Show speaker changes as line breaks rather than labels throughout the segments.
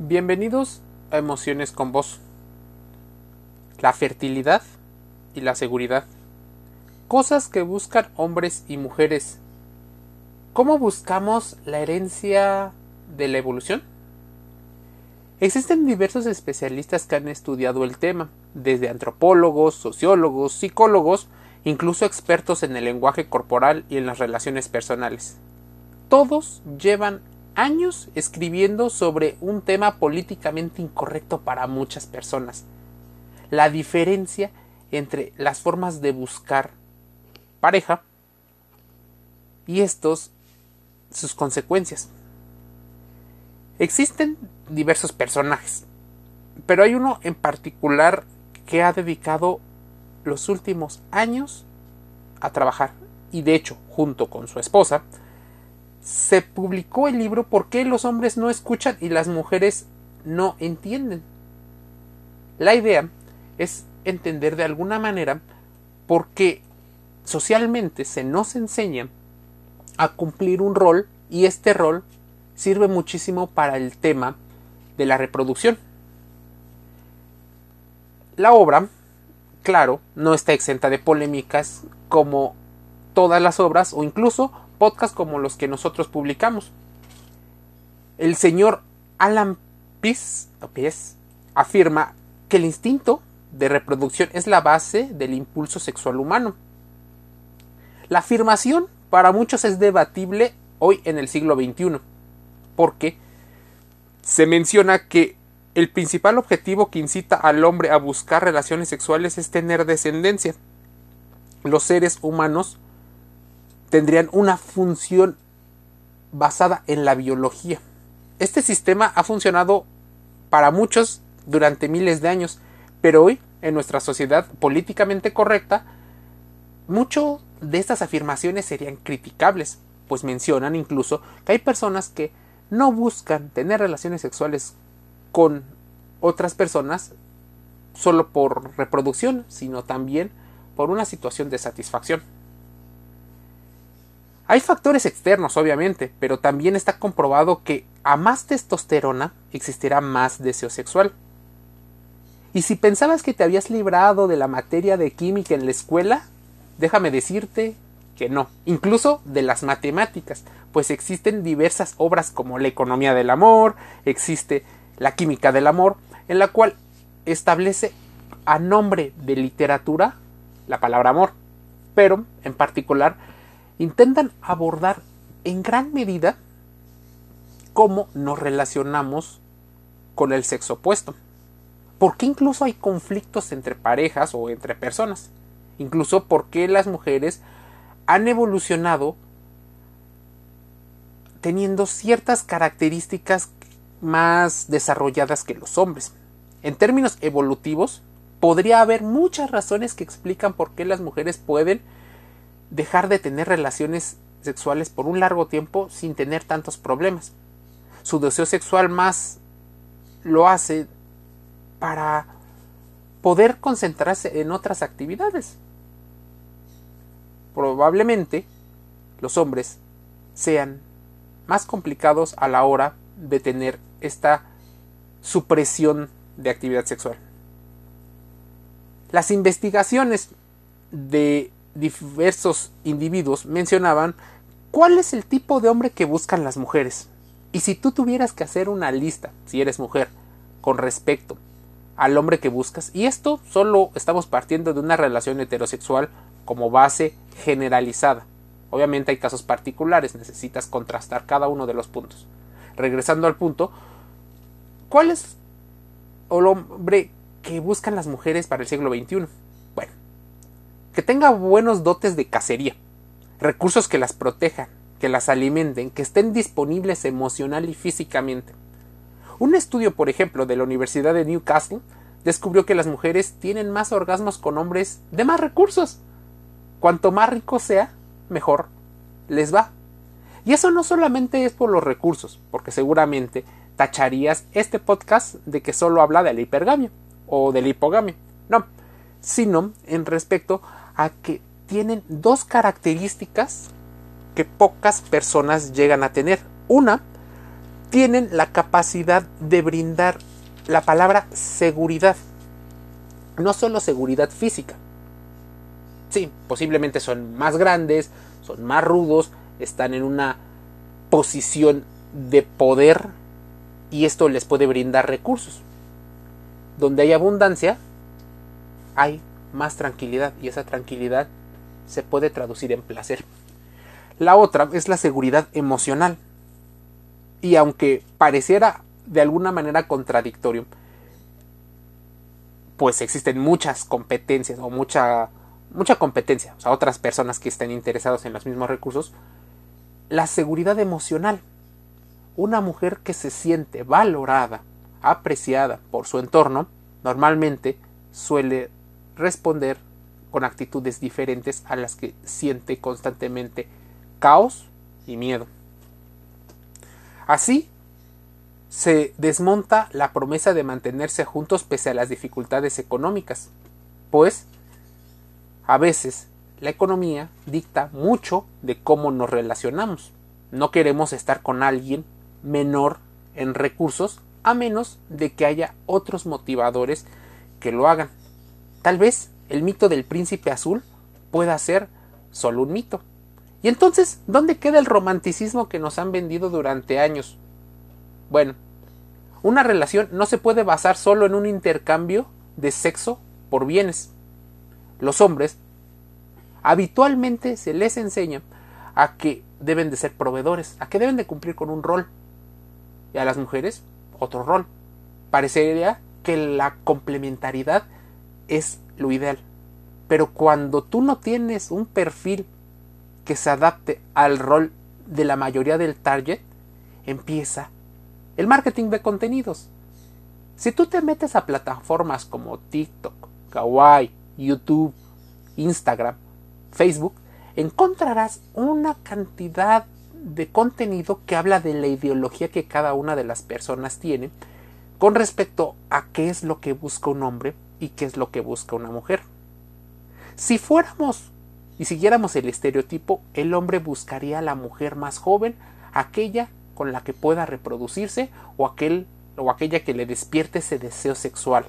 Bienvenidos a Emociones con Vos. La fertilidad y la seguridad. Cosas que buscan hombres y mujeres. ¿Cómo buscamos la herencia de la evolución? Existen diversos especialistas que han estudiado el tema, desde antropólogos, sociólogos, psicólogos, incluso expertos en el lenguaje corporal y en las relaciones personales. Todos llevan años escribiendo sobre un tema políticamente incorrecto para muchas personas. La diferencia entre las formas de buscar pareja y estos sus consecuencias. Existen diversos personajes, pero hay uno en particular que ha dedicado los últimos años a trabajar y de hecho junto con su esposa se publicó el libro ¿Por qué los hombres no escuchan y las mujeres no entienden? La idea es entender de alguna manera por qué socialmente se nos enseña a cumplir un rol y este rol sirve muchísimo para el tema de la reproducción. La obra, claro, no está exenta de polémicas como todas las obras o incluso podcasts como los que nosotros publicamos. El señor Alan Pease, afirma que el instinto de reproducción es la base del impulso sexual humano. La afirmación para muchos es debatible hoy en el siglo XXI, porque se menciona que el principal objetivo que incita al hombre a buscar relaciones sexuales es tener descendencia. Los seres humanos tendrían una función basada en la biología. Este sistema ha funcionado para muchos durante miles de años, pero hoy, en nuestra sociedad políticamente correcta, muchas de estas afirmaciones serían criticables, pues mencionan incluso que hay personas que no buscan tener relaciones sexuales con otras personas solo por reproducción, sino también por una situación de satisfacción. Hay factores externos, obviamente, pero también está comprobado que a más testosterona existirá más deseo sexual. Y si pensabas que te habías librado de la materia de química en la escuela, déjame decirte que no, incluso de las matemáticas, pues existen diversas obras como La economía del amor, existe La química del amor, en la cual establece a nombre de literatura la palabra amor, pero en particular intentan abordar en gran medida cómo nos relacionamos con el sexo opuesto. Porque incluso hay conflictos entre parejas o entre personas. Incluso porque las mujeres han evolucionado teniendo ciertas características más desarrolladas que los hombres. En términos evolutivos, podría haber muchas razones que explican por qué las mujeres pueden dejar de tener relaciones sexuales por un largo tiempo sin tener tantos problemas. Su deseo sexual más lo hace para poder concentrarse en otras actividades. Probablemente los hombres sean más complicados a la hora de tener esta supresión de actividad sexual. Las investigaciones de diversos individuos mencionaban cuál es el tipo de hombre que buscan las mujeres. Y si tú tuvieras que hacer una lista, si eres mujer, con respecto al hombre que buscas, y esto solo estamos partiendo de una relación heterosexual como base generalizada. Obviamente hay casos particulares, necesitas contrastar cada uno de los puntos. Regresando al punto, ¿cuál es el hombre que buscan las mujeres para el siglo XXI? Que tenga buenos dotes de cacería, recursos que las protejan, que las alimenten, que estén disponibles emocional y físicamente. Un estudio, por ejemplo, de la Universidad de Newcastle descubrió que las mujeres tienen más orgasmos con hombres de más recursos. Cuanto más rico sea, mejor les va. Y eso no solamente es por los recursos, porque seguramente tacharías este podcast de que solo habla de la hipergamia o de la hipogamia. No, sino en respecto a que tienen dos características que pocas personas llegan a tener. Una, tienen la capacidad de brindar la palabra seguridad. No solo seguridad física. Sí, posiblemente son más grandes, son más rudos, están en una posición de poder y esto les puede brindar recursos. Donde hay abundancia, hay más tranquilidad y esa tranquilidad se puede traducir en placer. La otra es la seguridad emocional. Y aunque pareciera de alguna manera contradictorio, pues existen muchas competencias o mucha mucha competencia, o sea, otras personas que estén interesados en los mismos recursos, la seguridad emocional. Una mujer que se siente valorada, apreciada por su entorno, normalmente suele responder con actitudes diferentes a las que siente constantemente caos y miedo. Así, se desmonta la promesa de mantenerse juntos pese a las dificultades económicas, pues a veces la economía dicta mucho de cómo nos relacionamos. No queremos estar con alguien menor en recursos a menos de que haya otros motivadores que lo hagan. Tal vez el mito del príncipe azul pueda ser solo un mito. Y entonces, ¿dónde queda el romanticismo que nos han vendido durante años? Bueno, una relación no se puede basar solo en un intercambio de sexo por bienes. Los hombres habitualmente se les enseña a que deben de ser proveedores, a que deben de cumplir con un rol. Y a las mujeres otro rol. Parecería que la complementariedad es lo ideal. Pero cuando tú no tienes un perfil que se adapte al rol de la mayoría del target, empieza el marketing de contenidos. Si tú te metes a plataformas como TikTok, Kawaii, YouTube, Instagram, Facebook, encontrarás una cantidad de contenido que habla de la ideología que cada una de las personas tiene con respecto a qué es lo que busca un hombre y qué es lo que busca una mujer. Si fuéramos y siguiéramos el estereotipo, el hombre buscaría a la mujer más joven, aquella con la que pueda reproducirse o aquel o aquella que le despierte ese deseo sexual.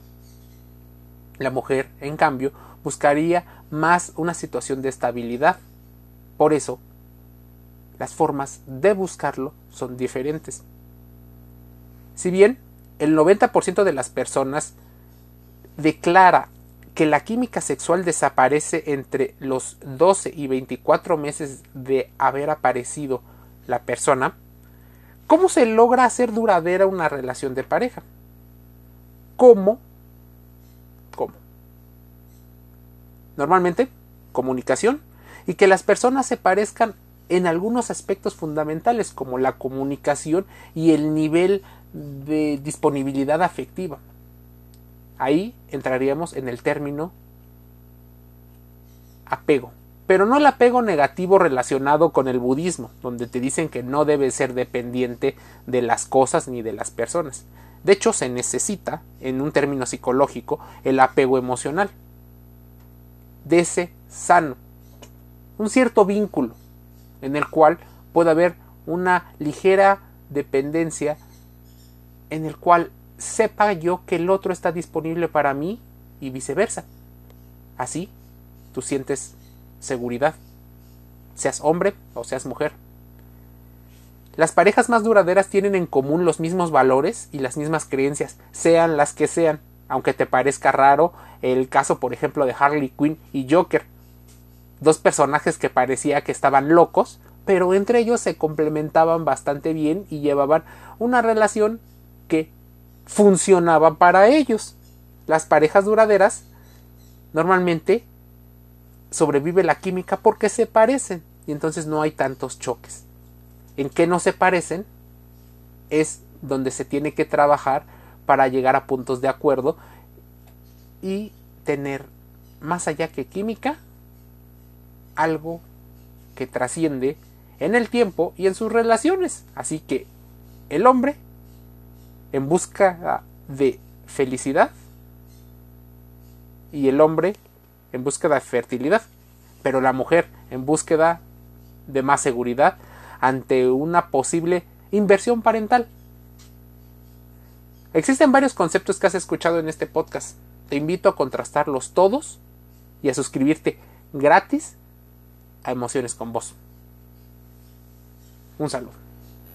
La mujer, en cambio, buscaría más una situación de estabilidad. Por eso, las formas de buscarlo son diferentes. Si bien el 90% de las personas declara que la química sexual desaparece entre los 12 y 24 meses de haber aparecido la persona, ¿cómo se logra hacer duradera una relación de pareja? ¿Cómo? ¿Cómo? Normalmente, comunicación y que las personas se parezcan en algunos aspectos fundamentales como la comunicación y el nivel de disponibilidad afectiva. Ahí entraríamos en el término apego, pero no el apego negativo relacionado con el budismo, donde te dicen que no debe ser dependiente de las cosas ni de las personas. De hecho, se necesita, en un término psicológico, el apego emocional, de ese sano, un cierto vínculo en el cual puede haber una ligera dependencia en el cual sepa yo que el otro está disponible para mí y viceversa. Así tú sientes seguridad, seas hombre o seas mujer. Las parejas más duraderas tienen en común los mismos valores y las mismas creencias, sean las que sean, aunque te parezca raro el caso, por ejemplo, de Harley Quinn y Joker, dos personajes que parecía que estaban locos, pero entre ellos se complementaban bastante bien y llevaban una relación que funcionaba para ellos. Las parejas duraderas normalmente sobrevive la química porque se parecen y entonces no hay tantos choques. En qué no se parecen es donde se tiene que trabajar para llegar a puntos de acuerdo y tener más allá que química algo que trasciende en el tiempo y en sus relaciones. Así que el hombre en busca de felicidad y el hombre en búsqueda de fertilidad, pero la mujer en búsqueda de más seguridad ante una posible inversión parental. Existen varios conceptos que has escuchado en este podcast. Te invito a contrastarlos todos y a suscribirte gratis a Emociones con Voz. Un saludo.